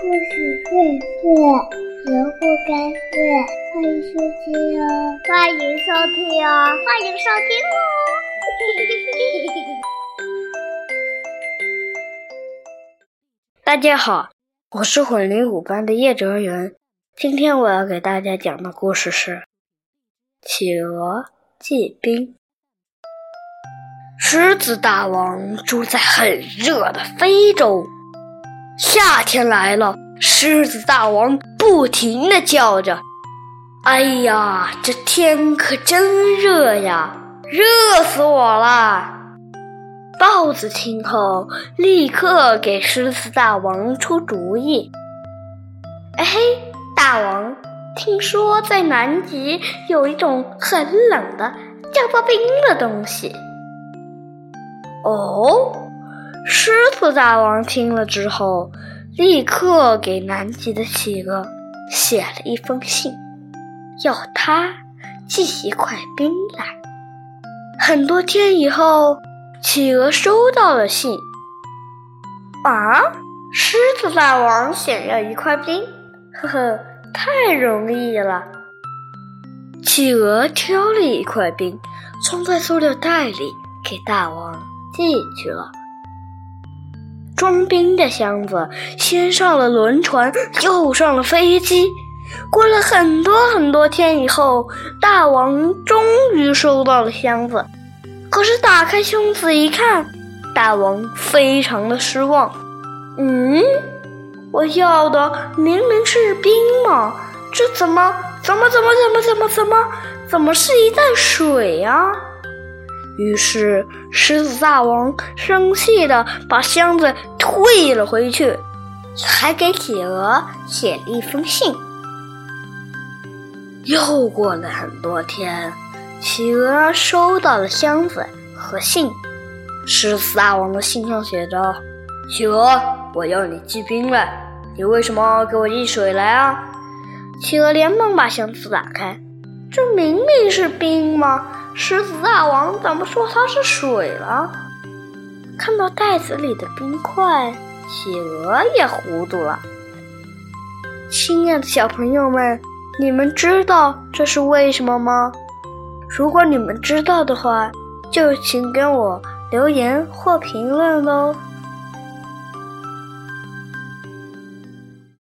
故事会睡，人不该睡。欢迎收听哦，欢迎收听哦，欢迎收听哦。大家好，我是混龄五班的叶哲元。今天我要给大家讲的故事是《企鹅祭冰》。狮子大王住在很热的非洲。夏天来了，狮子大王不停地叫着：“哎呀，这天可真热呀，热死我了！”豹子听后，立刻给狮子大王出主意：“哎嘿，大王，听说在南极有一种很冷的，叫做冰的东西。”哦。狮子大王听了之后，立刻给南极的企鹅写了一封信，要他寄一块冰来。很多天以后，企鹅收到了信。啊，狮子大王想要一块冰，呵呵，太容易了。企鹅挑了一块冰，装在塑料袋里，给大王寄去了。装冰的箱子先上了轮船，又上了飞机。过了很多很多天以后，大王终于收到了箱子。可是打开箱子一看，大王非常的失望。嗯，我要的明明是冰嘛，这怎么怎么怎么怎么怎么怎么怎么是一袋水呀？于是，狮子大王生气的把箱子退了回去，还给企鹅写了一封信。又过了很多天，企鹅收到了箱子和信。狮子大王的信上写着：“企鹅，我要你寄冰来，你为什么给我寄水来啊？”企鹅连忙把箱子打开，这明明是冰吗？狮子大王怎么说它是水了？看到袋子里的冰块，企鹅也糊涂了。亲爱的小朋友们，你们知道这是为什么吗？如果你们知道的话，就请给我留言或评论喽。